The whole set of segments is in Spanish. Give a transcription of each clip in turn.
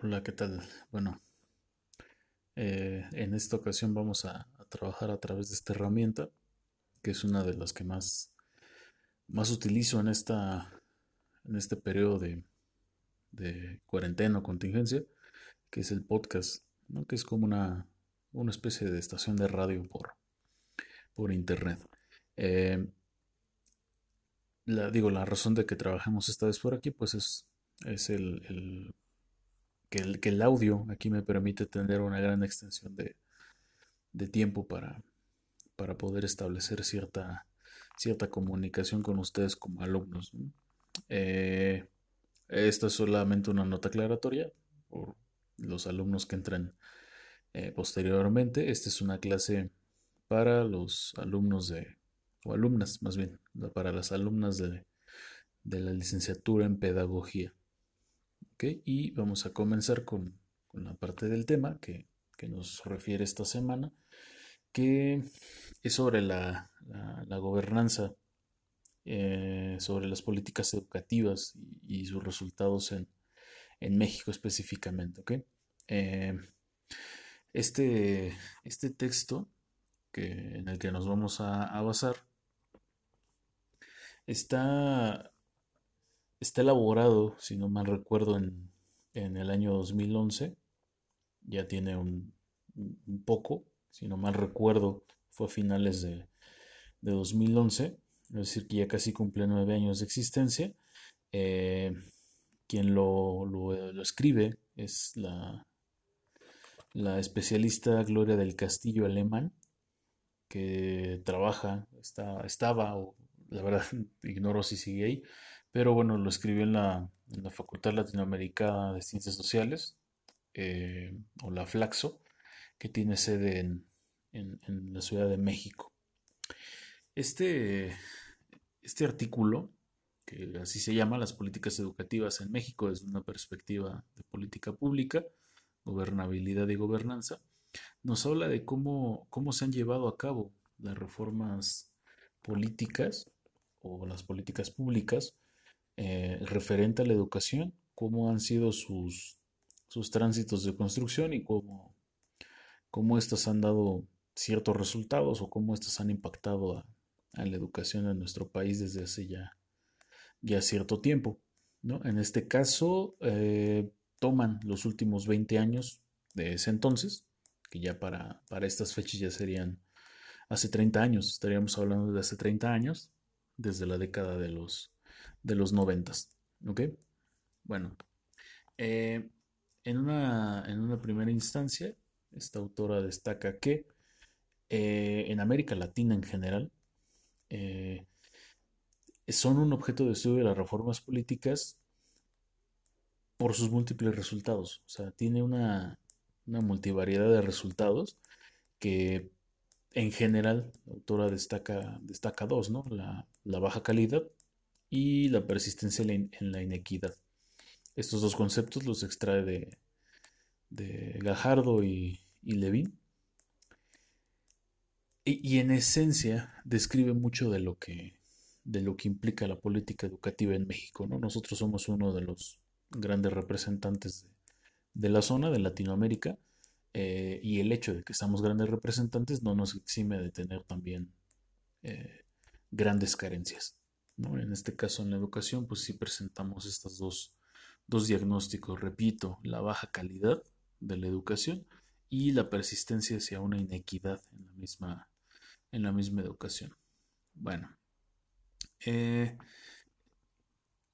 Hola, ¿qué tal? Bueno, eh, en esta ocasión vamos a, trabajar a través de esta herramienta, que es una de las que más, más utilizo en esta, en este periodo de, de cuarentena o contingencia, que es el podcast, ¿no? Que es como una, una especie de estación de radio por, por internet. Eh, la, digo, la razón de que trabajemos esta vez por aquí, pues es, es el que el, que el audio aquí me permite tener una gran extensión de, de tiempo para, para poder establecer cierta, cierta comunicación con ustedes como alumnos. ¿no? Eh, esta es solamente una nota aclaratoria por los alumnos que entran eh, posteriormente. Esta es una clase para los alumnos de, o alumnas más bien, para las alumnas de, de la licenciatura en pedagogía. Y vamos a comenzar con, con la parte del tema que, que, nos refiere esta semana, que es sobre la, la, gobernanza, eh, sobre las políticas educativas y, sus resultados en, en, México específicamente. ¿ok? Eh, este, este texto que, en el que nos vamos a basar está Está elaborado, si no mal recuerdo, en, en el año 2011. Ya tiene un, poco, si no mal recuerdo, fue a finales de, de 2011. Es decir, que ya casi cumple nueve años de existencia. Eh, quien lo, lo, lo, escribe es la, la especialista Gloria del Castillo Alemán, que trabaja, está, estaba, o la verdad ignoro si sigue ahí, pero bueno, lo escribió en la, Facultad Latinoamericana de Ciencias Sociales, eh, o la Flaxo, que tiene sede en, en, en, la Ciudad de México. Este, este artículo, que así se llama, Las políticas educativas en México desde una perspectiva de política pública, gobernabilidad y gobernanza, nos habla de cómo, cómo se han llevado a cabo las reformas políticas o las políticas públicas eh, referente a la educación, cómo han sido sus, sus tránsitos de construcción y cómo, cómo estos han dado ciertos resultados o cómo estos han impactado a, la educación en nuestro país desde hace ya, ya cierto tiempo. ¿no? En este caso, eh, toman los últimos 20 años de ese entonces, que ya para, para estas fechas ya serían hace 30 años, estaríamos hablando de hace 30 años, desde la década de los de los noventas. ¿Ok? Bueno, eh, en, una, en una primera instancia, esta autora destaca que eh, en América Latina en general eh, son un objeto de estudio de las reformas políticas por sus múltiples resultados. O sea, tiene una, una multivariedad de resultados que en general la autora destaca, destaca dos, ¿no? La, la baja calidad y la persistencia en la inequidad. Estos dos conceptos los extrae de, de Gajardo y, y Levin. Y, en esencia describe mucho de lo que de lo que implica la política educativa en México. ¿no? Nosotros somos uno de los grandes representantes de, de la zona, de Latinoamérica, eh, y el hecho de que estamos grandes representantes no nos exime de tener también eh, grandes carencias. En este caso, en la educación, pues sí presentamos estos dos, dos diagnósticos. Repito, la baja calidad de la educación y la persistencia hacia una inequidad en la misma, en la misma educación. Bueno, eh,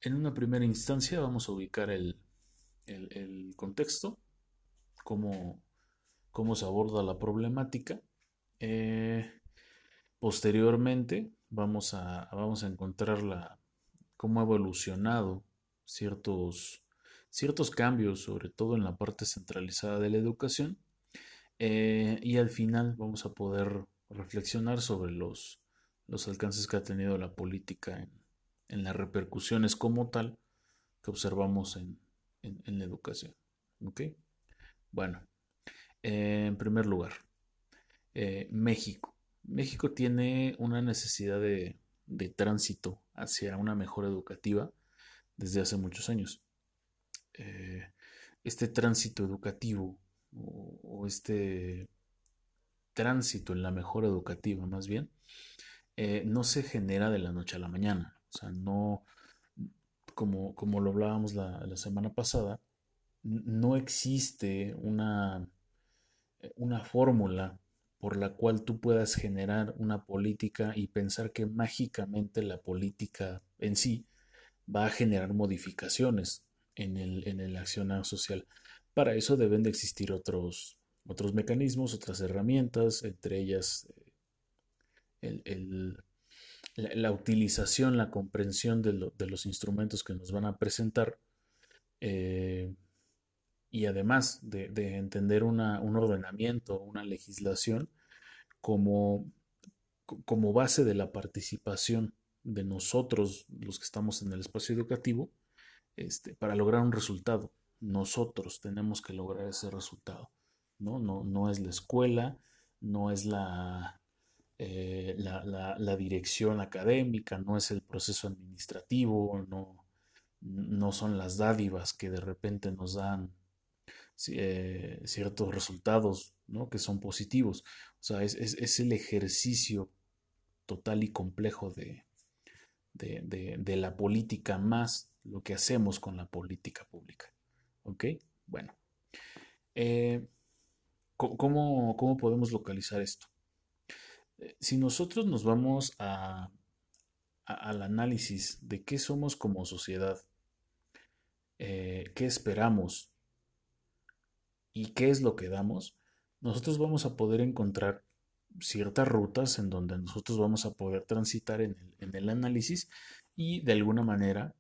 en una primera instancia vamos a ubicar el, el, el contexto, cómo, cómo, se aborda la problemática. Eh, posteriormente vamos a, vamos a encontrar cómo ha evolucionado ciertos, ciertos cambios, sobre todo en la parte centralizada de la educación. Eh, y al final vamos a poder reflexionar sobre los, los alcances que ha tenido la política en, en las repercusiones como tal que observamos en, en, en la educación. ¿Ok? Bueno, eh, en primer lugar, eh, México. México tiene una necesidad de, de, tránsito hacia una mejor educativa desde hace muchos años. Eh, este tránsito educativo o, este tránsito en la mejora educativa más bien, eh, no se genera de la noche a la mañana. O sea, no, como, como lo hablábamos la, la semana pasada, no existe una, una fórmula por la cual tú puedas generar una política y pensar que mágicamente la política en sí va a generar modificaciones en el, en el accionar social. Para eso deben de existir otros, otros mecanismos, otras herramientas, entre ellas eh, la, utilización, la comprensión de, los instrumentos que nos van a presentar eh, y además de, entender un ordenamiento, una legislación como, como base de la participación de nosotros, los que estamos en el espacio educativo, este, para lograr un resultado. Nosotros tenemos que lograr ese resultado. No, no, no es la escuela, no es la, eh, la, dirección académica, no es el proceso administrativo, no, no son las dádivas que de repente nos dan eh, ciertos resultados ¿no? que son positivos. O sea, es, el ejercicio total y complejo de, de, la política más lo que hacemos con la política pública. ¿Ok? Bueno. Eh, ¿cómo, ¿cómo, podemos localizar esto? Eh, si nosotros nos vamos a, al análisis de qué somos como sociedad, qué esperamos y qué es lo que damos, nosotros vamos a poder encontrar ciertas rutas en donde nosotros vamos a poder transitar en el, análisis y de alguna manera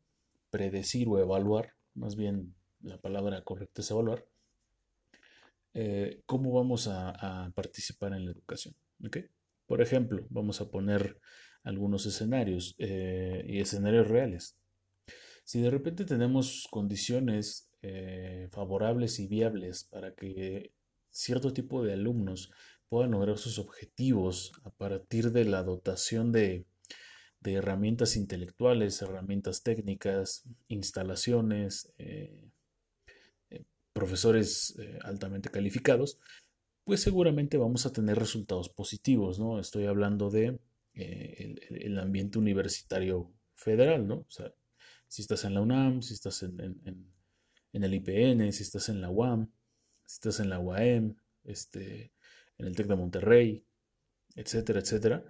predecir o evaluar, más bien la palabra correcta es evaluar, eh, cómo vamos a, participar en la educación. Por ejemplo, vamos a poner algunos escenarios eh, y escenarios reales. Si de repente tenemos condiciones eh, favorables y viables para que cierto tipo de alumnos puedan lograr sus objetivos a partir de la dotación de, herramientas intelectuales, herramientas técnicas, instalaciones, eh, eh, profesores altamente calificados, pues seguramente vamos a tener resultados positivos, ¿no? Estoy hablando de el, ambiente universitario federal, ¿no? O sea, si estás en la UNAM, si estás en el IPN, si estás en la UAM, si estás en la UAM, este, en el TEC de Monterrey, etcétera, etcétera,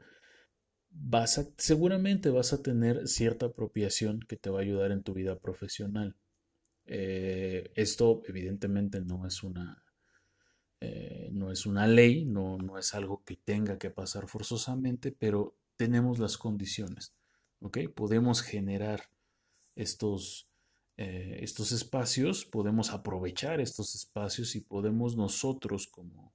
vas a, seguramente vas a tener cierta apropiación que te va a ayudar en tu vida profesional. Eh, esto evidentemente no es una, eh, no es una ley, no, no es algo que tenga que pasar forzosamente, pero tenemos las condiciones. ¿ok? Podemos generar estos, eh, estos espacios, podemos aprovechar estos espacios y podemos nosotros como,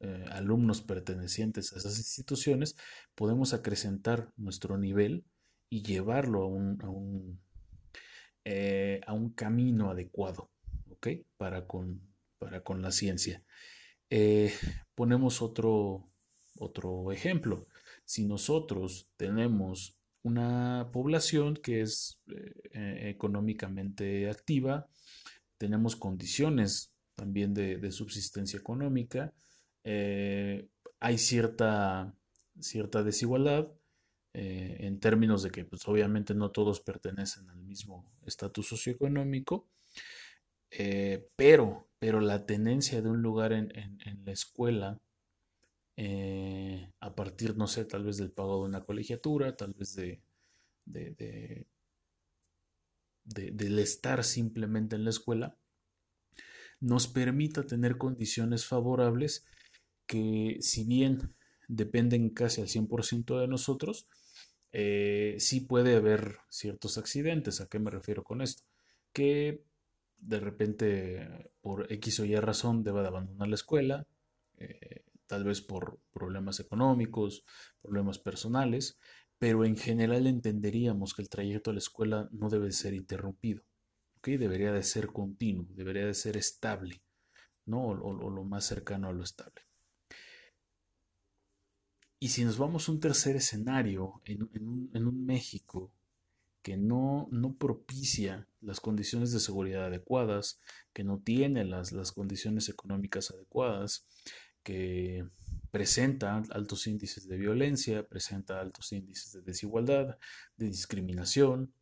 eh, alumnos pertenecientes a esas instituciones, podemos acrecentar nuestro nivel y llevarlo a un, a un, eh, a un camino adecuado para, con, para con la ciencia. ponemos otro, otro ejemplo. Si nosotros tenemos una población que es eh, eh, económicamente activa, tenemos condiciones también de, subsistencia económica, eh, hay cierta, cierta desigualdad en términos de que pues, obviamente no todos pertenecen al mismo estatus socioeconómico, pero, pero la tenencia de un lugar en la escuela eh, a partir, no sé, tal vez del pago de una colegiatura, tal vez de, de, del estar simplemente en la escuela, nos permita tener condiciones favorables que si bien dependen casi al 100% de nosotros, eh, sí puede haber ciertos accidentes. ¿A qué me refiero con esto? Que de repente por X o Y razón deba de abandonar la escuela, eh, tal vez por problemas económicos, problemas personales, pero en general entenderíamos que el trayecto a la escuela no debe ser interrumpido, debería de ser continuo, debería de ser estable, ¿no? o, lo más cercano a lo estable. Y si nos vamos a un tercer escenario, en, un, México que no, no propicia las condiciones de seguridad adecuadas, que no tiene las, las condiciones económicas adecuadas, que presenta altos índices de violencia, presenta altos índices de desigualdad, de discriminación,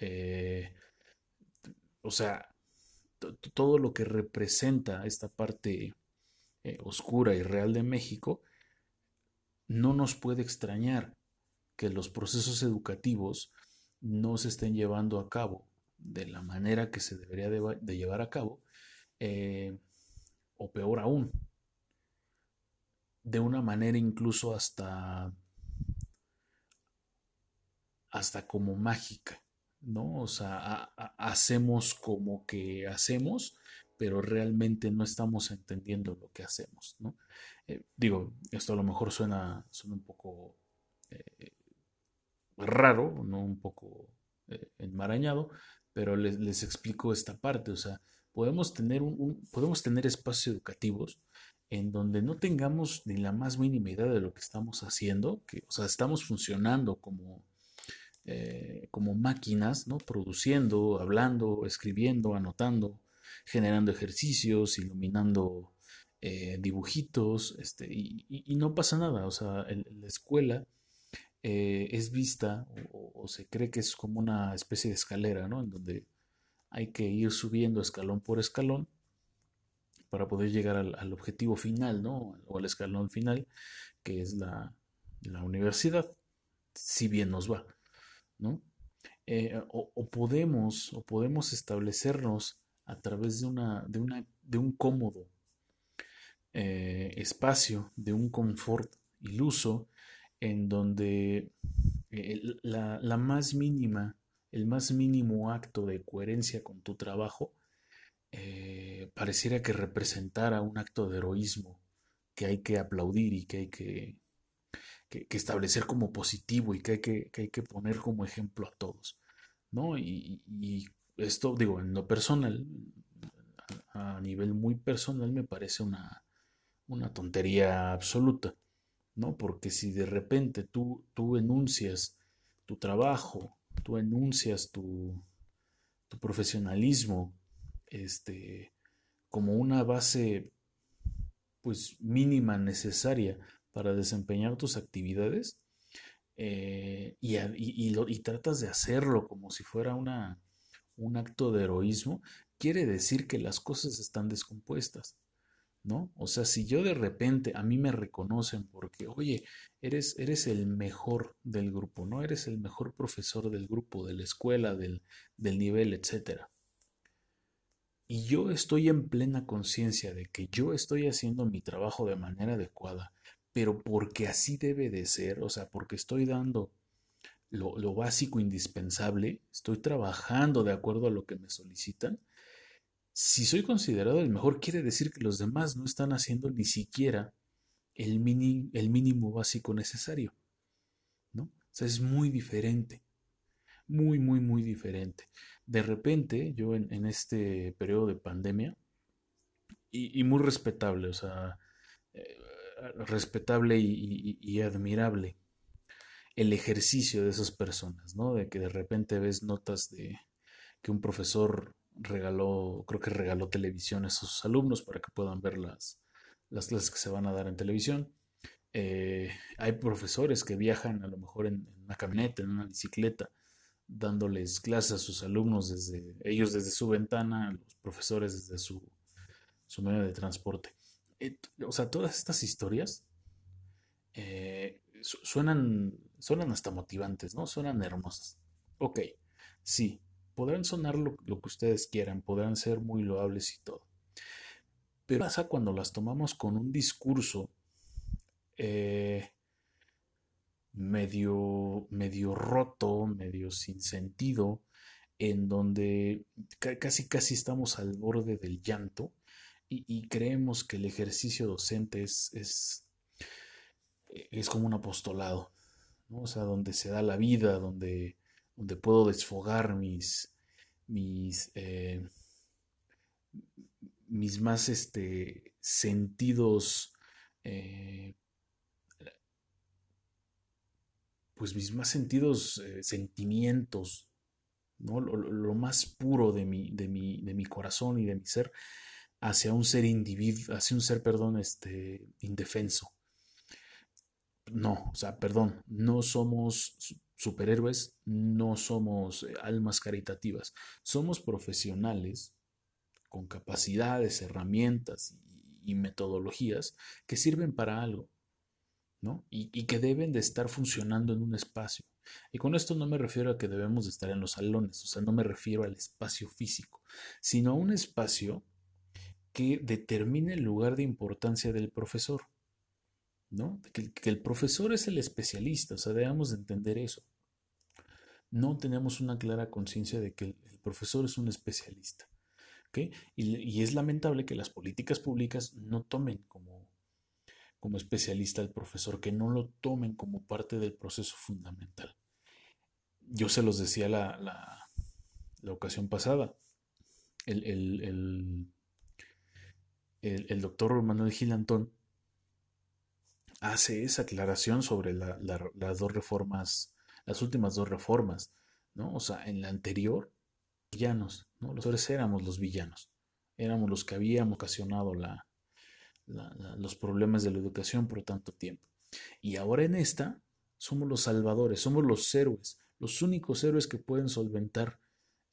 eh, o sea, todo lo que representa esta parte eh, oscura y real de México, no nos puede extrañar que los procesos educativos no se estén llevando a cabo de la manera que se debería de, llevar a cabo, eh, o peor aún, de una manera incluso hasta hasta como mágica, ¿no? O sea, hacemos como que hacemos, pero realmente no estamos entendiendo lo que hacemos, ¿no? Eh, digo, esto a lo mejor suena, suena un poco eh, raro, ¿no? Un poco eh, enmarañado, pero les, les, explico esta parte, o sea, podemos tener, un, podemos tener espacios educativos en donde no tengamos ni la más mínima idea de lo que estamos haciendo, que, o sea, estamos funcionando como, eh, como máquinas, ¿no? Produciendo, hablando, escribiendo, anotando, generando ejercicios, iluminando eh, dibujitos, este, y, no pasa nada, o sea, la escuela eh, es vista o, se cree que es como una especie de escalera, ¿no? En donde hay que ir subiendo escalón por escalón para poder llegar al, objetivo final, ¿no? O al escalón final, que es la, universidad, si bien nos va, ¿no? Eh, o, podemos, o podemos establecernos a través de, una, de, una, de un cómodo eh, espacio, de un confort iluso, en donde eh, la, más mínima, el más mínimo acto de coherencia con tu trabajo eh, pareciera que representara un acto de heroísmo que hay que aplaudir y que hay que, establecer como positivo y que hay que, hay que, poner como ejemplo a todos. ¿no? Y, esto, digo, en lo personal, a, nivel muy personal, me parece una, una tontería absoluta. ¿no? Porque si de repente tú, tú enuncias tu trabajo, tú enuncias tu, tu profesionalismo, este, como una base pues mínima necesaria para desempeñar tus actividades eh, y, y, tratas de hacerlo como si fuera una, un acto de heroísmo, quiere decir que las cosas están descompuestas. ¿No? O sea, si yo de repente a mí me reconocen porque, oye, eres, eres el mejor del grupo, ¿no? Eres el mejor profesor del grupo, de la escuela, del, del nivel, etcétera y yo estoy en plena conciencia de que yo estoy haciendo mi trabajo de manera adecuada, pero porque así debe de ser, o sea, porque estoy dando lo, lo, básico indispensable, estoy trabajando de acuerdo a lo que me solicitan, si soy considerado el mejor, quiere decir que los demás no están haciendo ni siquiera el, mini, el mínimo básico necesario, ¿no? O sea, es muy diferente, muy, muy, muy diferente de repente, yo en, este periodo de pandemia, y, muy respetable, o sea, eh, respetable y, admirable el ejercicio de esas personas, ¿no? De que de repente ves notas de que un profesor regaló, creo que regaló televisión a sus alumnos para que puedan ver las, las clases que se van a dar en televisión. Eh, hay profesores que viajan a lo mejor en, una camioneta, en una bicicleta, dándoles clases a sus alumnos desde ellos desde su ventana, los profesores desde su, su medio de transporte. O sea, todas estas historias eh, suenan, suenan hasta motivantes, ¿no? Suenan hermosas. Ok, sí, podrán sonar lo, que ustedes quieran, podrán ser muy loables y todo. Pero pasa cuando las tomamos con un discurso eh, medio, medio roto, medio sin sentido, en donde casi casi estamos al borde del llanto y, creemos que el ejercicio docente es, es, es como un apostolado, ¿no? o sea, donde se da la vida, donde, donde puedo desfogar mis, mis, eh, mis más este, sentidos eh, pues mis más sentidos, eh, sentimientos ¿no? lo, más puro de mi, de, mi, de mi corazón y de mi ser hacia un ser individuo, hacia un ser, perdón, este, indefenso. No, o sea, perdón, no somos superhéroes, no somos eh, almas caritativas, somos profesionales con capacidades, herramientas y, metodologías que sirven para algo, y, que deben de estar funcionando en un espacio. Y con esto no me refiero a que debemos de estar en los salones, o sea, no me refiero al espacio físico, sino a un espacio que determine el lugar de importancia del profesor. ¿no? Que, el profesor es el especialista, o sea, debemos de entender eso. No tenemos una clara conciencia de que el, profesor es un especialista. Y, es lamentable que las políticas públicas no tomen como, como especialista al profesor, que no lo tomen como parte del proceso fundamental. Yo se los decía la, la, ocasión pasada. El, el, el, doctor Manuel Gilantón hace esa aclaración sobre las dos reformas, las últimas dos reformas, ¿no? O sea, en la anterior, villanos, ¿no? Los éramos los villanos, éramos los que habíamos ocasionado la, los problemas de la educación por tanto tiempo. Y ahora en esta, somos los salvadores, somos los héroes, los únicos héroes que pueden solventar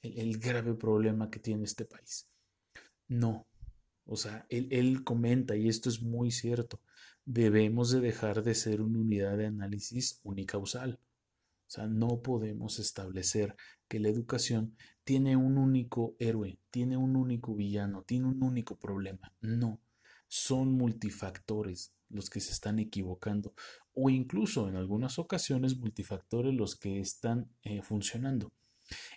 el grave problema que tiene este país. No, o sea, él, comenta, y esto es muy cierto, debemos de dejar de ser una unidad de análisis unicausal. O sea, no podemos establecer que la educación tiene un único héroe, tiene un único villano, tiene un único problema. No, son multifactores los que se están equivocando o incluso en algunas ocasiones multifactores los que están eh, funcionando.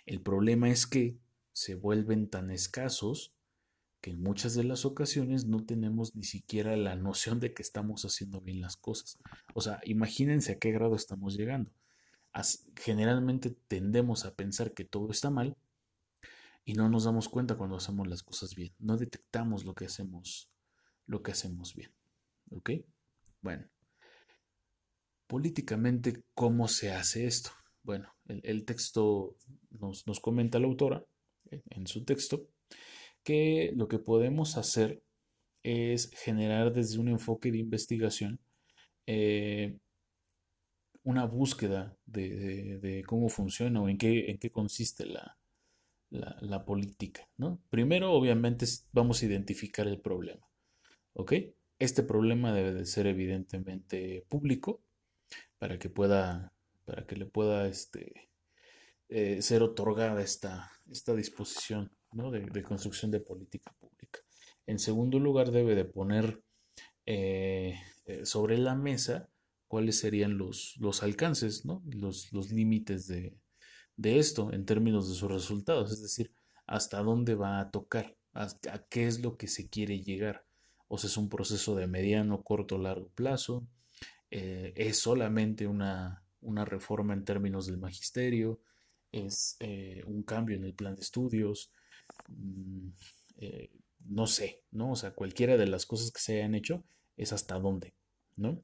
El problema es que se vuelven tan escasos que en muchas de las ocasiones no tenemos ni siquiera la noción de que estamos haciendo bien las cosas. O sea, imagínense a qué grado estamos llegando. generalmente tendemos a pensar que todo está mal y no nos damos cuenta cuando hacemos las cosas bien. No detectamos lo que hacemos, lo que hacemos bien. ¿Ok? Bueno. Políticamente, ¿cómo se hace esto? Bueno, el, texto nos, nos comenta la autora en su texto que lo que podemos hacer es generar desde un enfoque de investigación eh, una búsqueda de, cómo funciona o en qué, en qué consiste la, la, política. ¿no? Primero, obviamente, vamos a identificar el problema. ¿Ok? Este problema debe de ser evidentemente público para que pueda, para que le pueda este, eh, ser otorgada esta, esta disposición de, construcción de política pública. En segundo lugar, debe de poner eh, eh, sobre la mesa cuáles serían los, los alcances, ¿no? los, los límites de, esto en términos de sus resultados, es decir, hasta dónde va a tocar, a, qué es lo que se quiere llegar. O sea, es un proceso de mediano, corto, largo plazo, eh, es solamente una, una, reforma en términos del magisterio, es un cambio en el plan de estudios, Mm, eh, no sé, ¿no? O sea, cualquiera de las cosas que se hayan hecho es hasta dónde, ¿no?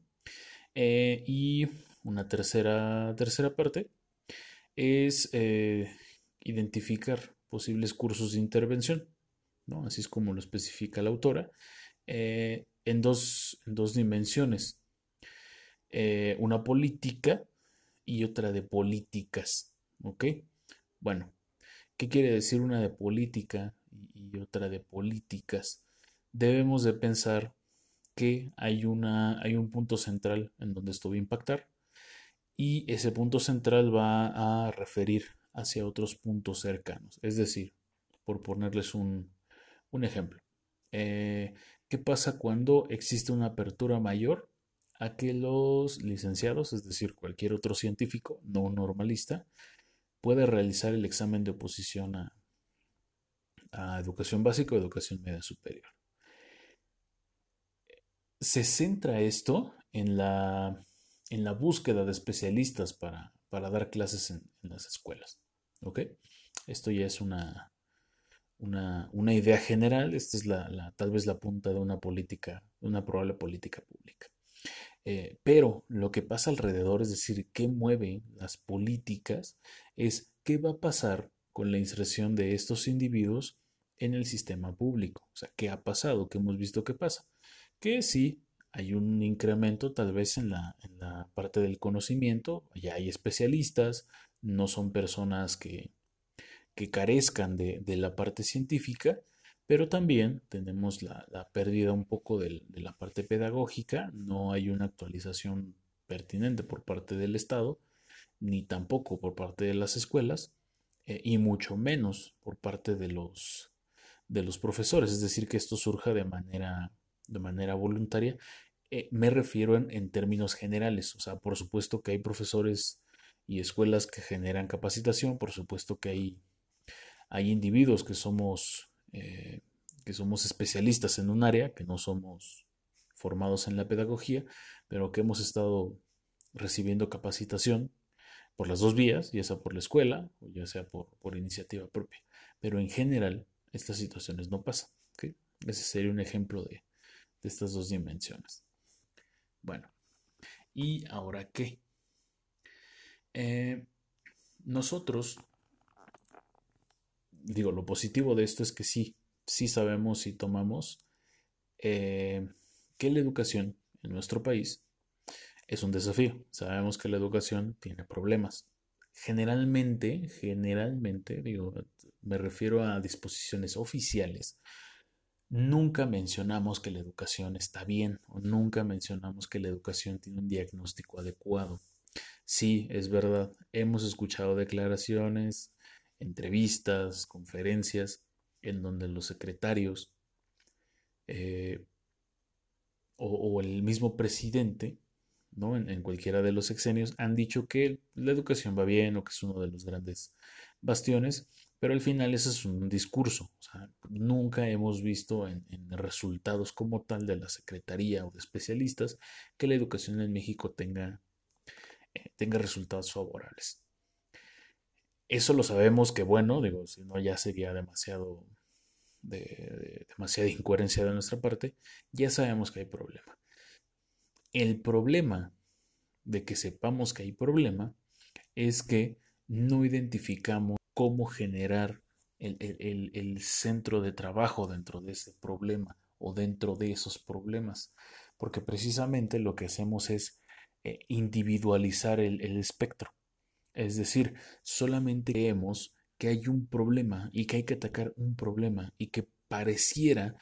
Eh, y una tercera, tercera parte es eh, identificar posibles cursos de intervención, ¿no? Así es como lo especifica la autora, en, dos, dos dimensiones. una política y otra de políticas, ¿ok? Bueno, ¿Qué quiere decir una de política y otra de políticas? Debemos de pensar que hay, una, hay un punto central en donde esto va a impactar y ese punto central va a referir hacia otros puntos cercanos. Es decir, por ponerles un, ejemplo, eh, ¿qué pasa cuando existe una apertura mayor a que los licenciados, es decir, cualquier otro científico no normalista, puede realizar el examen de oposición a, educación básica o educación media superior. Se centra esto en la, en la búsqueda de especialistas para, dar clases en, las escuelas. ¿Ok? Esto ya es una, una, idea general. Esta es la, tal vez la punta de una política, una probable política pública. Eh, pero lo que pasa alrededor, es decir, qué mueve las políticas, es qué va a pasar con la inserción de estos individuos en el sistema público. O sea, ¿qué ha pasado? ¿Qué hemos visto que pasa? Que sí, hay un incremento tal vez en la, en la parte del conocimiento, ya hay especialistas, no son personas que, que carezcan de, de, la parte científica, pero también tenemos la, la pérdida un poco de, de, la parte pedagógica, no hay una actualización pertinente por parte del Estado, ni tampoco por parte de las escuelas, eh, y mucho menos por parte de los, de los profesores, es decir, que esto surja de manera, de manera voluntaria. Eh, me refiero en, en, términos generales, o sea, por supuesto que hay profesores y escuelas que generan capacitación, por supuesto que hay, hay individuos que somos, eh, que somos especialistas en un área, que no somos formados en la pedagogía, pero que hemos estado recibiendo capacitación por las dos vías, ya sea por la escuela o ya sea por, por iniciativa propia. Pero en general, estas situaciones no pasan. Ese sería un ejemplo de, de estas dos dimensiones. Bueno, ¿y ahora qué? Eh, nosotros, digo, lo positivo de esto es que sí, sí sabemos y tomamos eh, que la educación en nuestro país es un desafío. Sabemos que la educación tiene problemas. Generalmente, generalmente, digo, me refiero a disposiciones oficiales, nunca mencionamos que la educación está bien o nunca mencionamos que la educación tiene un diagnóstico adecuado. Sí, es verdad, hemos escuchado declaraciones, entrevistas, conferencias, en donde los secretarios eh, o, el mismo presidente, ¿no? En, en, cualquiera de los sexenios, han dicho que la educación va bien o que es uno de los grandes bastiones, pero al final ese es un discurso. O sea, nunca hemos visto en, en, resultados como tal de la Secretaría o de especialistas que la educación en México tenga, eh, tenga resultados favorables. Eso lo sabemos que bueno, digo, si no ya sería demasiado de, de, demasiada incoherencia de nuestra parte, ya sabemos que hay problema. El problema de que sepamos que hay problema es que no identificamos cómo generar el, el, el, centro de trabajo dentro de ese problema o dentro de esos problemas, porque precisamente lo que hacemos es eh, individualizar el, el espectro. Es decir, solamente creemos que hay un problema y que hay que atacar un problema y que pareciera,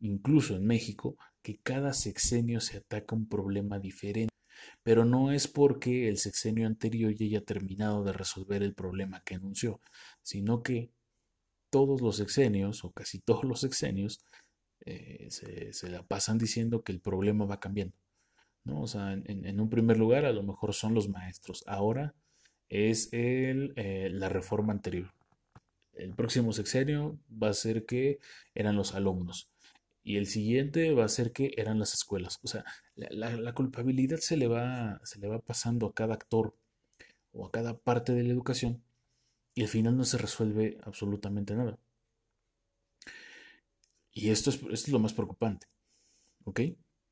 incluso en México, que cada sexenio se ataca un problema diferente. Pero no es porque el sexenio anterior ya haya terminado de resolver el problema que anunció, sino que todos los sexenios, o casi todos los sexenios, eh, se, la pasan diciendo que el problema va cambiando. ¿no? O sea, en, un primer lugar, a lo mejor son los maestros. Ahora es el, eh, la reforma anterior. El próximo sexenio va a ser que eran los alumnos y el siguiente va a ser que eran las escuelas. O sea, la, la, culpabilidad se le, va, se le va pasando a cada actor o a cada parte de la educación y al final no se resuelve absolutamente nada. Y esto es, esto es lo más preocupante, ¿ok?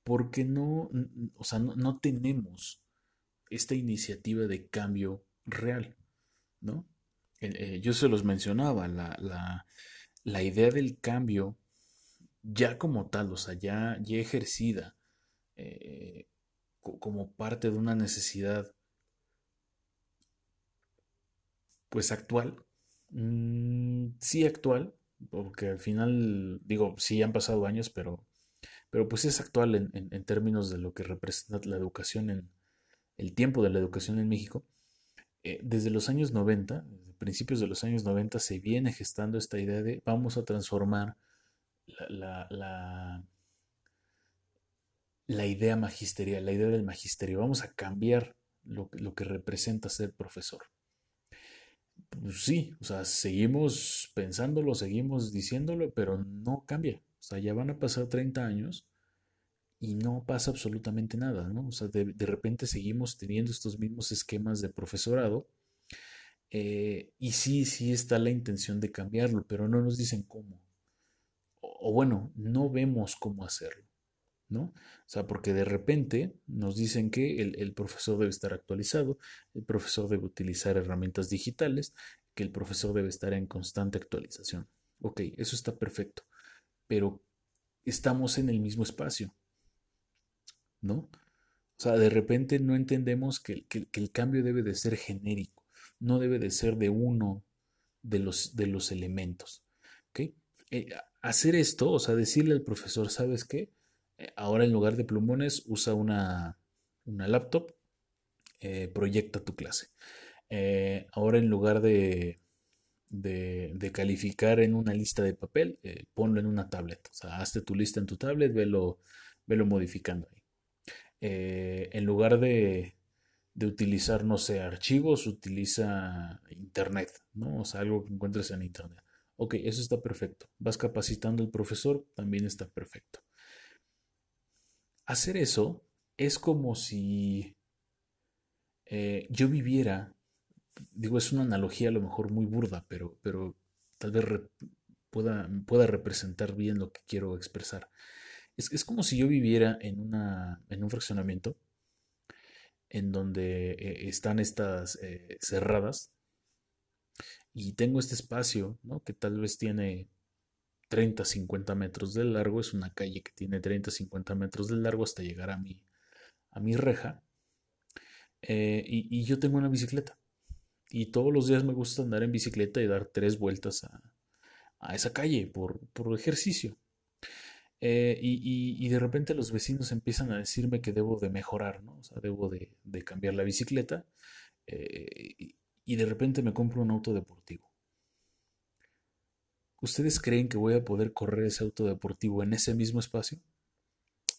Porque no, o sea, no, no tenemos esta iniciativa de cambio real, ¿no? Eh, yo se los mencionaba, la, la, la idea del cambio ya como tal, o sea, ya, ya ejercida eh, como parte de una necesidad pues actual, mm, sí actual, porque al final, digo, sí han pasado años, pero, pero pues es actual en, en, en términos de lo que representa la educación en el tiempo de la educación en México. Eh, desde los años 90, desde principios de los años 90, se viene gestando esta idea de vamos a transformar la, la, la, idea magisterial, la idea del magisterio. Vamos a cambiar lo, lo que representa ser profesor. Pues sí, o sea, seguimos pensándolo, seguimos diciéndolo, pero no cambia. O sea, ya van a pasar 30 años y no pasa absolutamente nada, ¿no? O sea, de, de repente seguimos teniendo estos mismos esquemas de profesorado eh, y sí, sí está la intención de cambiarlo, pero no nos dicen cómo o bueno, no vemos cómo hacerlo, ¿no? O sea, porque de repente nos dicen que el, el, profesor debe estar actualizado, el profesor debe utilizar herramientas digitales, que el profesor debe estar en constante actualización. Ok, eso está perfecto, pero estamos en el mismo espacio, ¿no? O sea, de repente no entendemos que, el cambio debe de ser genérico, no debe de ser de uno de los, de los elementos. ¿ok? Eh, hacer esto, o sea, decirle al profesor, ¿sabes qué? Eh, ahora en lugar de plumones usa una, una laptop, eh, proyecta tu clase. ahora en lugar de, de, calificar en una lista de papel, ponlo en una tablet. O sea, hazte tu lista en tu tablet, velo, velo modificando ahí. en lugar de, de utilizar, no sé, archivos, utiliza internet, ¿no? O sea, algo que encuentres en internet. Ok, eso está perfecto. Vas capacitando al profesor, también está perfecto. Hacer eso es como si eh, yo viviera, digo, es una analogía a lo mejor muy burda, pero, pero tal vez pueda, pueda representar bien lo que quiero expresar. Es, es como si yo viviera en, una, en un fraccionamiento en donde eh, están estas eh, cerradas y tengo este espacio, ¿no? Que tal vez tiene 30, 50 metros de largo, es una calle que tiene 30, 50 metros de largo hasta llegar a mi, a mi reja. Eh, y, yo tengo una bicicleta. Y todos los días me gusta andar en bicicleta y dar tres vueltas a, a esa calle por, por ejercicio. Eh, y, de repente los vecinos empiezan a decirme que debo de mejorar, ¿no? O sea, debo de, cambiar la bicicleta. Eh, y, de repente me compro un auto deportivo. ¿Ustedes creen que voy a poder correr ese auto deportivo en ese mismo espacio?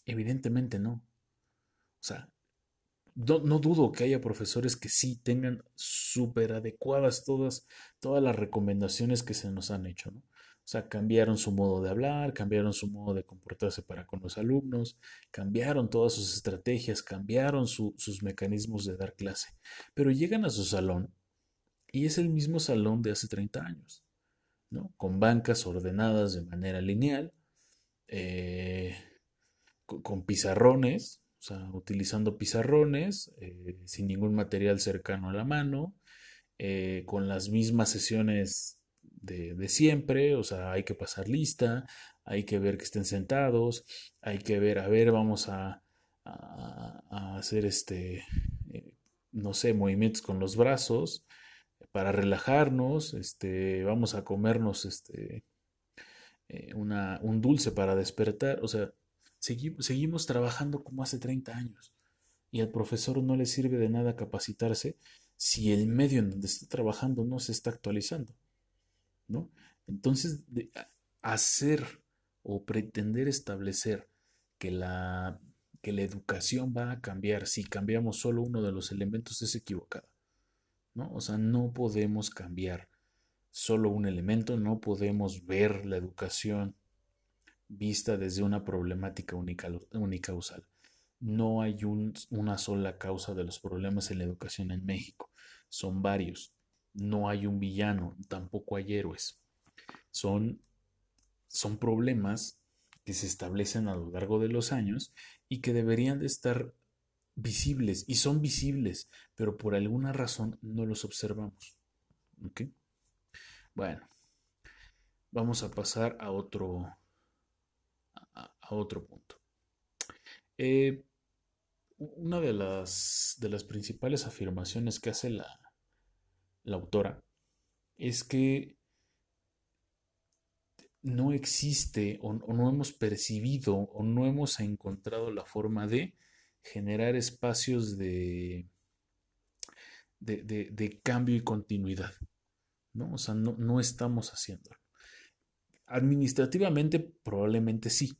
Evidentemente no. O sea, no, no dudo que haya profesores que sí tengan súper adecuadas todas, todas las recomendaciones que se nos han hecho, ¿no? O sea, cambiaron su modo de hablar, cambiaron su modo de comportarse para con los alumnos, cambiaron todas sus estrategias, cambiaron sus mecanismos de dar clase. Pero llegan a su salón y es el mismo salón de hace 30 años, ¿no? Con bancas ordenadas de manera lineal, eh, con, pizarrones, o sea, utilizando pizarrones, eh, sin ningún material cercano a la mano, eh, con las mismas sesiones de, siempre, o sea, hay que pasar lista, hay que ver que estén sentados, hay que ver, a ver, vamos a, hacer este, eh, no sé, movimientos con los brazos para relajarnos, este, vamos a comernos este, eh, una, un dulce para despertar, o sea, seguimos trabajando como hace 30 años y al profesor no le sirve de nada capacitarse si el medio en donde está trabajando no se está actualizando. ¿No? Entonces, hacer o pretender establecer que la, que la educación va a cambiar si cambiamos solo uno de los elementos es equivocada, ¿no? O sea, no podemos cambiar solo un elemento, no podemos ver la educación vista desde una problemática unicausal. No hay una sola causa de los problemas en la educación en México, son varios no hay un villano, tampoco hay héroes. Son, son problemas que se establecen a lo largo de los años y que deberían de estar visibles y son visibles, pero por alguna razón no los observamos. ¿Ok? Bueno, vamos a pasar a otro, a, otro punto. Eh, una de las, de las principales afirmaciones que hace la, la autora, es que no existe o, no hemos percibido o no hemos encontrado la forma de generar espacios de, de, cambio y continuidad. ¿no? O sea, no, no estamos haciéndolo. Administrativamente probablemente sí.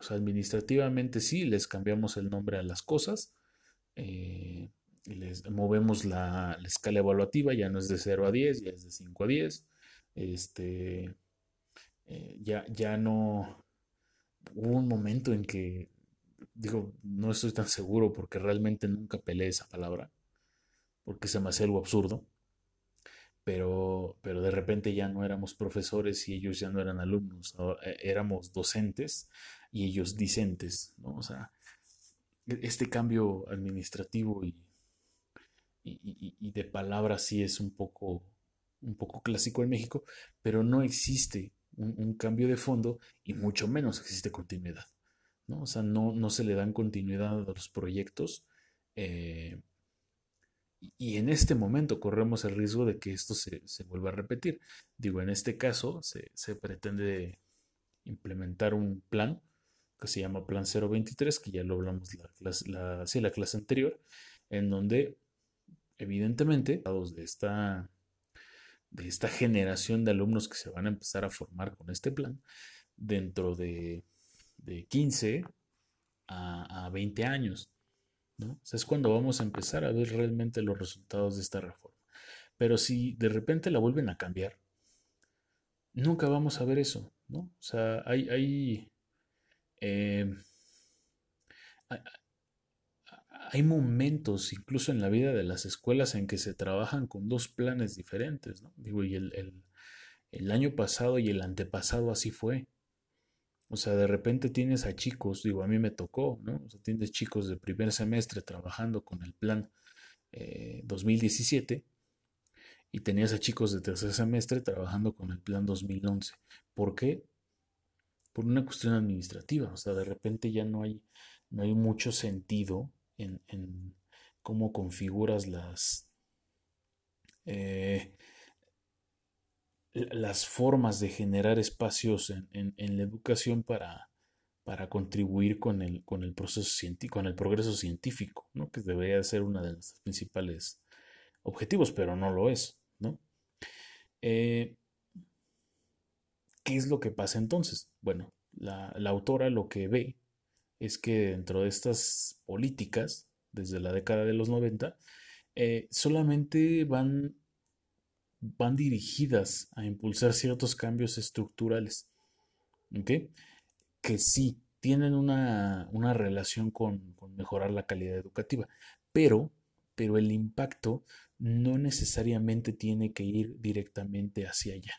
O sea, administrativamente sí, les cambiamos el nombre a las cosas. Eh, les movemos la, escala evaluativa, ya no es de 0 a 10, ya es de 5 a 10. Este, eh, ya, ya no hubo un momento en que, digo, no estoy tan seguro porque realmente nunca peleé esa palabra, porque se me hace algo absurdo, pero, pero de repente ya no éramos profesores y ellos ya no eran alumnos, eh, éramos docentes y ellos discentes, ¿no? O sea, e, este cambio administrativo y y, de palabras sí es un poco, un poco clásico en México, pero no existe un, cambio de fondo y mucho menos existe continuidad. ¿no? O sea, no, no se le dan continuidad a los proyectos. Eh, y en este momento corremos el riesgo de que esto se, vuelva a repetir. Digo, en este caso se, pretende implementar un plan que se llama Plan 023, que ya lo hablamos la, la, la clase anterior, en donde evidentemente, de esta, de esta generación de alumnos que se van a empezar a formar con este plan, dentro de, de 15 a, a 20 años. ¿no? es cuando vamos a empezar a ver realmente los resultados de esta reforma. Pero si de repente la vuelven a cambiar, nunca vamos a ver eso, ¿no? O sea, hay, hay, eh, hay momentos, incluso en la vida de las escuelas, en que se trabajan con dos planes diferentes, ¿no? Digo, y el, año pasado y el antepasado así fue. O sea, de repente tienes a chicos, digo, a mí me tocó, ¿no? O sea, tienes chicos de primer semestre trabajando con el plan 2017 eh, y tenías a chicos de tercer semestre trabajando con el plan 2011. ¿Por qué? Por una cuestión administrativa. O sea, de repente ya no hay, no hay mucho sentido en, en cómo configuras las, eh, las formas de generar espacios en, la educación para, para contribuir con el, con el proceso científico, con el progreso científico, ¿no? que debería ser uno de los principales objetivos, pero no lo es. ¿no? Eh, ¿Qué es lo que pasa entonces? Bueno, la, autora lo que ve es que dentro de estas políticas, desde la década de los 90, eh, solamente van van dirigidas a impulsar ciertos cambios estructurales, que sí tienen una, relación con, mejorar la calidad educativa, pero, pero el impacto no necesariamente tiene que ir directamente hacia allá.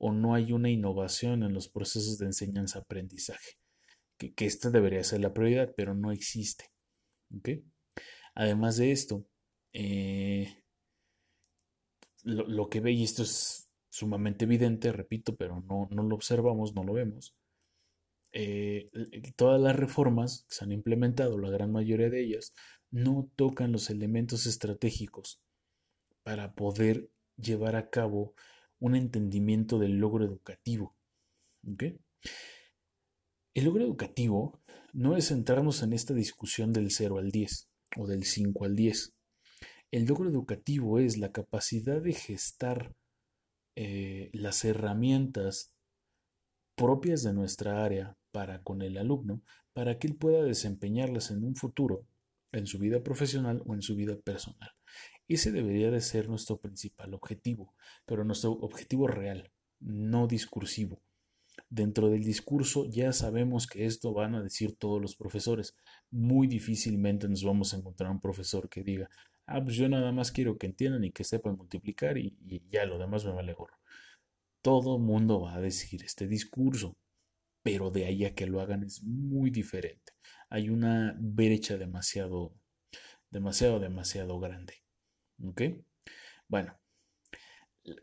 O no hay una innovación en los procesos de enseñanza-aprendizaje, que, esta debería ser la prioridad, pero no existe, ¿ok? Además de esto, eh, lo, que ve, y esto es sumamente evidente, repito, pero no, no lo observamos, no lo vemos, eh, todas las reformas que se han implementado, la gran mayoría de ellas, no tocan los elementos estratégicos para poder llevar a cabo un entendimiento del logro educativo. El logro educativo no es centrarnos en esta discusión del 0 al 10 o del 5 al 10. El logro educativo es la capacidad de gestar eh, las herramientas propias de nuestra área para con el alumno, para que él pueda desempeñarlas en un futuro, en su vida profesional o en su vida personal. Ese debería de ser nuestro principal objetivo, pero nuestro objetivo real, no discursivo. Dentro del discurso ya sabemos que esto van a decir todos los profesores. Muy difícilmente nos vamos a encontrar un profesor que diga, ah, pues yo nada más quiero que entiendan y que sepan multiplicar y, ya lo demás me vale gorro. Todo mundo va a decir este discurso, pero de ahí a que lo hagan es muy diferente. Hay una brecha demasiado, demasiado, demasiado grande. ¿Ok? Bueno,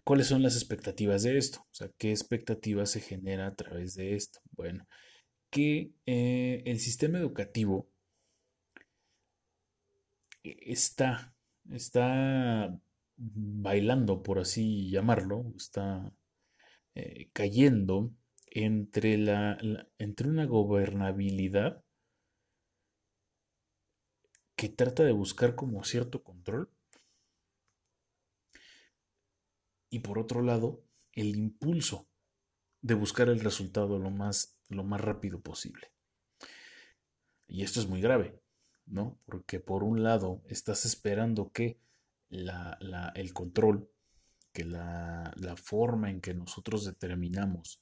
¿cuáles son las expectativas de esto? O sea, ¿qué expectativas se genera a través de esto? Bueno, que eh, el sistema educativo está está bailando, por así llamarlo, está eh, cayendo entre, la, entre una gobernabilidad que trata de buscar como cierto control y por otro lado el impulso de buscar el resultado lo más, lo más rápido posible. Y esto es muy grave, ¿no? Porque por un lado estás esperando que el control, que la, forma en que nosotros determinamos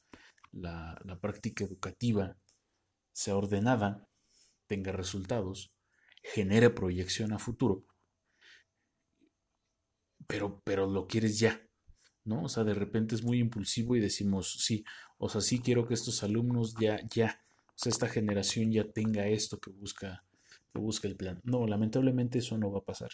la, práctica educativa sea ordenada, tenga resultados, genere proyección a futuro, pero, pero lo quieres ya, ¿no? O sea, de repente es muy impulsivo y decimos, sí, o sea, sí quiero que estos alumnos ya, ya, o sea, esta generación ya tenga esto que busca busca el plan. No, lamentablemente eso no va a pasar.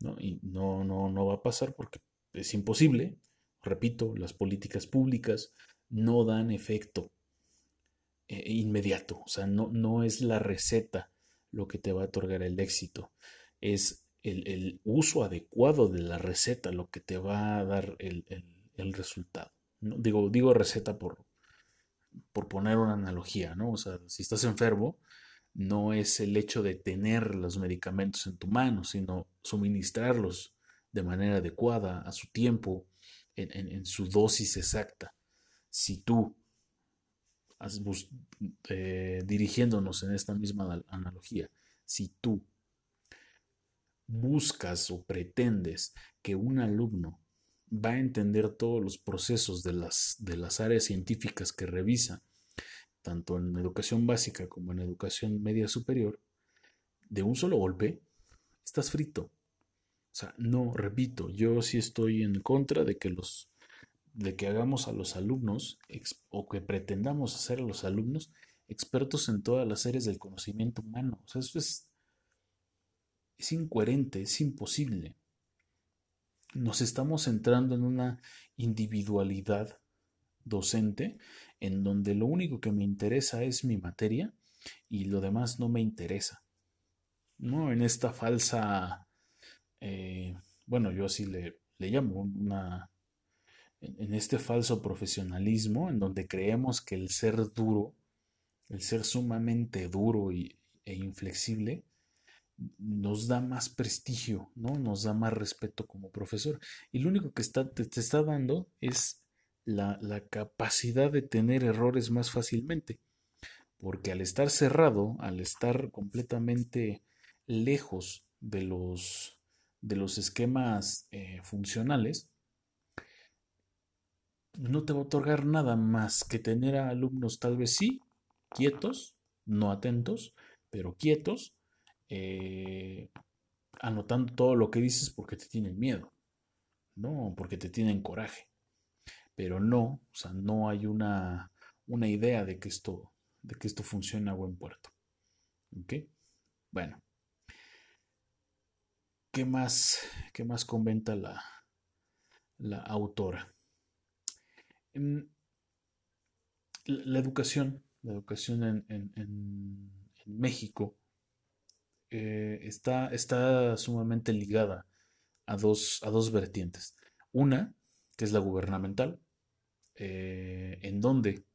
¿no? Y no, no, no va a pasar porque es imposible. Repito, las políticas públicas no dan efecto eh, inmediato. O sea, no, no es la receta lo que te va a otorgar el éxito. Es el, uso adecuado de la receta lo que te va a dar el, resultado. ¿no? Digo, digo receta por, por poner una analogía, ¿no? O sea, si estás enfermo, no es el hecho de tener los medicamentos en tu mano, sino suministrarlos de manera adecuada, a su tiempo, en, su dosis exacta. Si tú, eh, dirigiéndonos en esta misma analogía, si tú buscas o pretendes que un alumno va a entender todos los procesos de las, de las áreas científicas que revisa, tanto en educación básica como en educación media superior, de un solo golpe, estás frito. O sea, no, repito, yo sí estoy en contra de que los de que hagamos a los alumnos o que pretendamos hacer a los alumnos expertos en todas las áreas del conocimiento humano. O sea, eso es es incoherente, es imposible. Nos estamos centrando en una individualidad docente en donde lo único que me interesa es mi materia y lo demás no me interesa. ¿No? En esta falsa, eh, bueno, yo así le, le llamo una, en este falso profesionalismo en donde creemos que el ser duro, el ser sumamente duro y, e inflexible, nos da más prestigio, ¿no? Nos da más respeto como profesor. Y lo único que te, está dando es la, capacidad de tener errores más fácilmente. Porque al estar cerrado, al estar completamente lejos de los, de los esquemas eh, funcionales, no te va a otorgar nada más que tener a alumnos tal vez sí, quietos, no atentos, pero quietos, eh, anotando todo lo que dices porque te tienen miedo, no porque te tienen coraje. Pero no, o sea, no hay una, una idea de que esto, de que esto funcione a buen puerto. ¿Ok? Bueno. ¿Qué más, qué más comenta la, la autora? La, educación, la educación en, en México eh, está, está sumamente ligada a dos, a dos vertientes. Una, que es la gubernamental, eh, en donde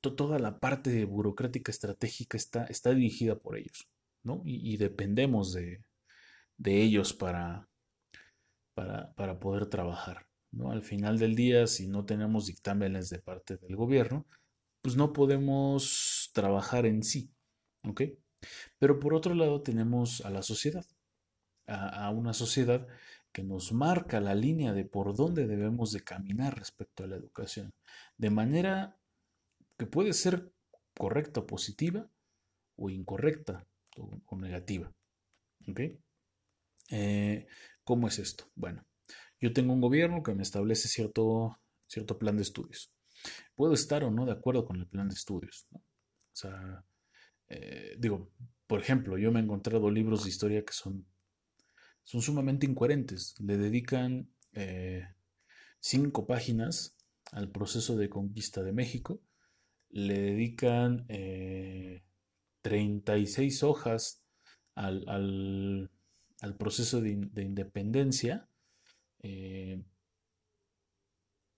toda la parte burocrática estratégica está, está dirigida por ellos, ¿no? Y, dependemos de, ellos para, para, para, poder trabajar, ¿no? Al final del día, si no tenemos dictámenes de parte del gobierno, pues no podemos trabajar en sí, ¿ok? Pero por otro lado tenemos a la sociedad, a, una sociedad que nos marca la línea de por dónde debemos de caminar respecto a la educación, de manera que puede ser correcta o positiva o incorrecta o, negativa. ¿Ok? Eh, ¿Cómo es esto? Bueno, yo tengo un gobierno que me establece cierto, cierto plan de estudios. Puedo estar o no de acuerdo con el plan de estudios. O sea, eh, digo, por ejemplo, yo me he encontrado libros de historia que son, son sumamente incoherentes. Le dedican eh, cinco páginas al proceso de conquista de México. Le dedican 36 eh, hojas al, proceso de, independencia.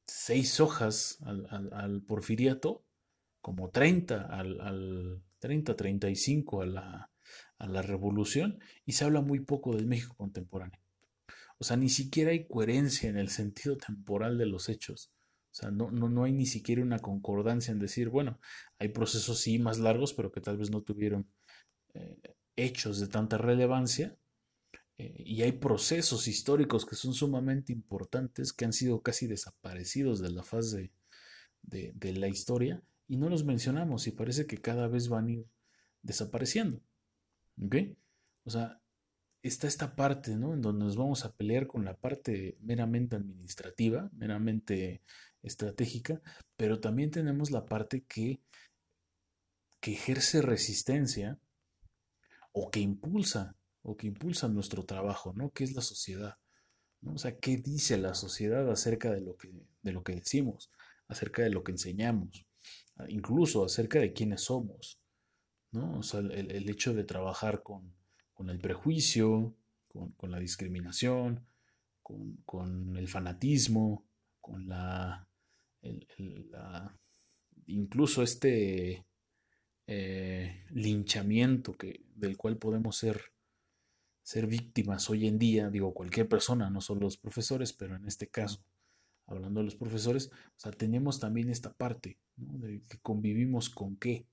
seis hojas al, porfiriato, como 30 al, 30, 35 a la, a la revolución y se habla muy poco del México contemporáneo. O sea, ni siquiera hay coherencia en el sentido temporal de los hechos. O sea, no, no, no hay ni siquiera una concordancia en decir, bueno, hay procesos sí más largos, pero que tal vez no tuvieron eh, hechos de tanta relevancia. Eh, y hay procesos históricos que son sumamente importantes, que han sido casi desaparecidos de la faz de, de la historia y no los mencionamos y parece que cada vez van a ir desapareciendo. ¿Ok? O sea, está esta parte, ¿no? En donde nos vamos a pelear con la parte meramente administrativa, meramente estratégica, pero también tenemos la parte que, que ejerce resistencia o que impulsa, o que impulsa nuestro trabajo, ¿no? Que es la sociedad. O sea, ¿qué dice la sociedad acerca de lo que, de lo que decimos, acerca de lo que enseñamos, incluso acerca de quiénes somos? ¿no? O sea, el, hecho de trabajar con, el prejuicio, con, la discriminación, con, el fanatismo, con la, incluso este eh, linchamiento que, del cual podemos ser, ser víctimas hoy en día, digo cualquier persona, no solo los profesores, pero en este caso, hablando de los profesores, o sea, tenemos también esta parte, de que convivimos con qué,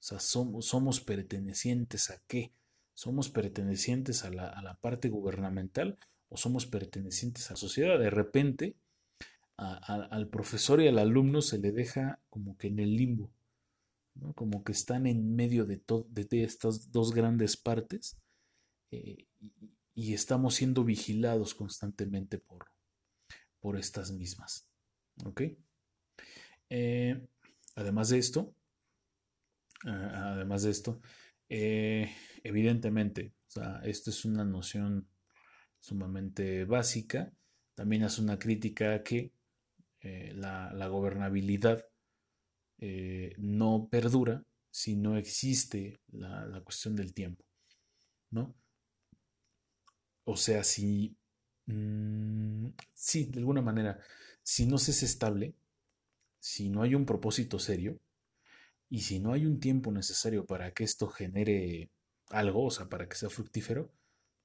o sea, somos, pertenecientes a qué, somos pertenecientes a la, a la parte gubernamental o somos pertenecientes a la sociedad. De repente, al profesor y al alumno se le deja como que en el limbo, como que están en medio de, de estas dos grandes partes eh, y, estamos siendo vigilados constantemente por, por estas mismas. Eh, además de esto, además de esto, eh, evidentemente, esto es una noción sumamente básica. También hace una crítica a que la, gobernabilidad eh, no perdura si no existe la, cuestión del tiempo, ¿no? O sea, si, mm, sí, de alguna manera, si no se es estable, si no hay un propósito serio, y si no hay un tiempo necesario para que esto genere algo, o sea, para que sea fructífero,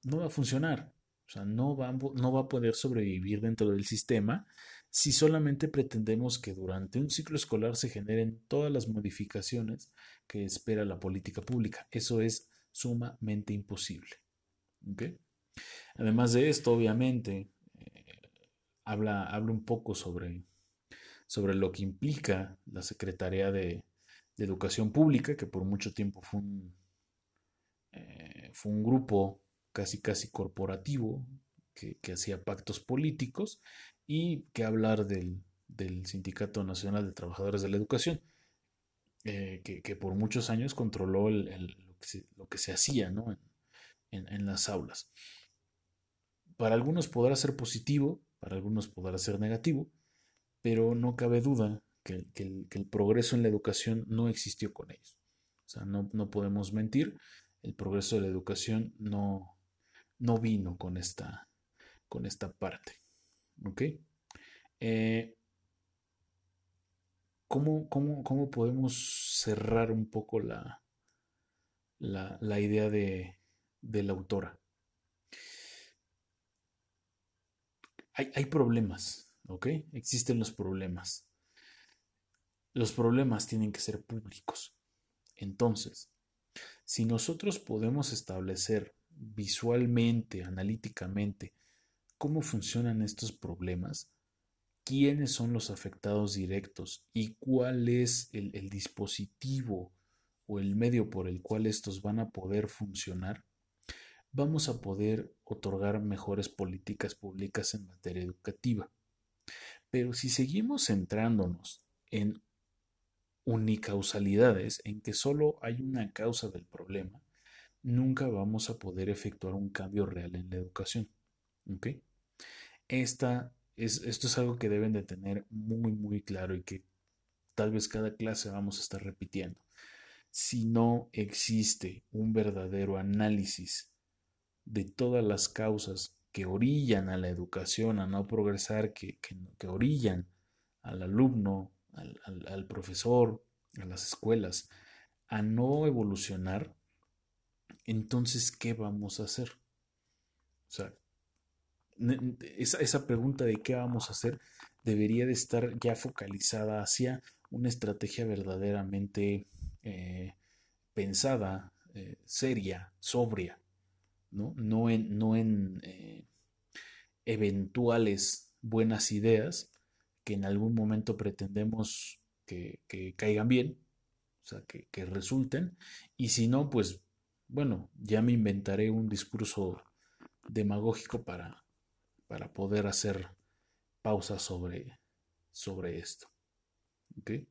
no va a funcionar. O sea, no va, no va a poder sobrevivir dentro del sistema si solamente pretendemos que durante un ciclo escolar se generen todas las modificaciones que espera la política pública. Eso es sumamente imposible. Además de esto, obviamente, habla, habla, un poco sobre, sobre lo que implica la Secretaría de, Educación Pública, que por mucho tiempo fue un, eh, fue un grupo casi casi corporativo que, que hacía pactos políticos y que hablar del, Sindicato Nacional de Trabajadores de la Educación, eh, que, por muchos años controló lo, que se, hacía en, las aulas. Para algunos podrá ser positivo, para algunos podrá ser negativo, pero no cabe duda que, el, progreso en la educación no existió con ellos. O sea, no, podemos mentir, el progreso de la educación no, no vino con esta, con esta parte. ¿Ok? Eh, ¿cómo, podemos cerrar un poco la, la, idea de, la autora? Hay, problemas, ¿ok? Existen los problemas. Los problemas tienen que ser públicos. Entonces, si nosotros podemos establecer visualmente, analíticamente, cómo funcionan estos problemas, quiénes son los afectados directos y cuál es el, dispositivo o el medio por el cual estos van a poder funcionar, vamos a poder otorgar mejores políticas públicas en materia educativa. Pero si seguimos centrándonos en unicausalidades, en que solo hay una causa del problema, nunca vamos a poder efectuar un cambio real en la educación. ¿Okay? Esta es, esto es algo que deben de tener muy, muy claro y que tal vez cada clase vamos a estar repitiendo. Si no existe un verdadero análisis de todas las causas que orillan a la educación a no progresar, que, que, orillan al alumno, al, al profesor, a las escuelas, a no evolucionar, entonces, ¿qué vamos a hacer? O sea, esa, pregunta de qué vamos a hacer debería de estar ya focalizada hacia una estrategia verdaderamente eh, pensada, eh, seria, sobria, ¿no? En, no en eh, eventuales buenas ideas que en algún momento pretendemos que, caigan bien, o sea, que, que resulten, y si no, pues bueno, ya me inventaré un discurso demagógico para, para poder hacer pausas sobre, sobre esto. ¿Okay?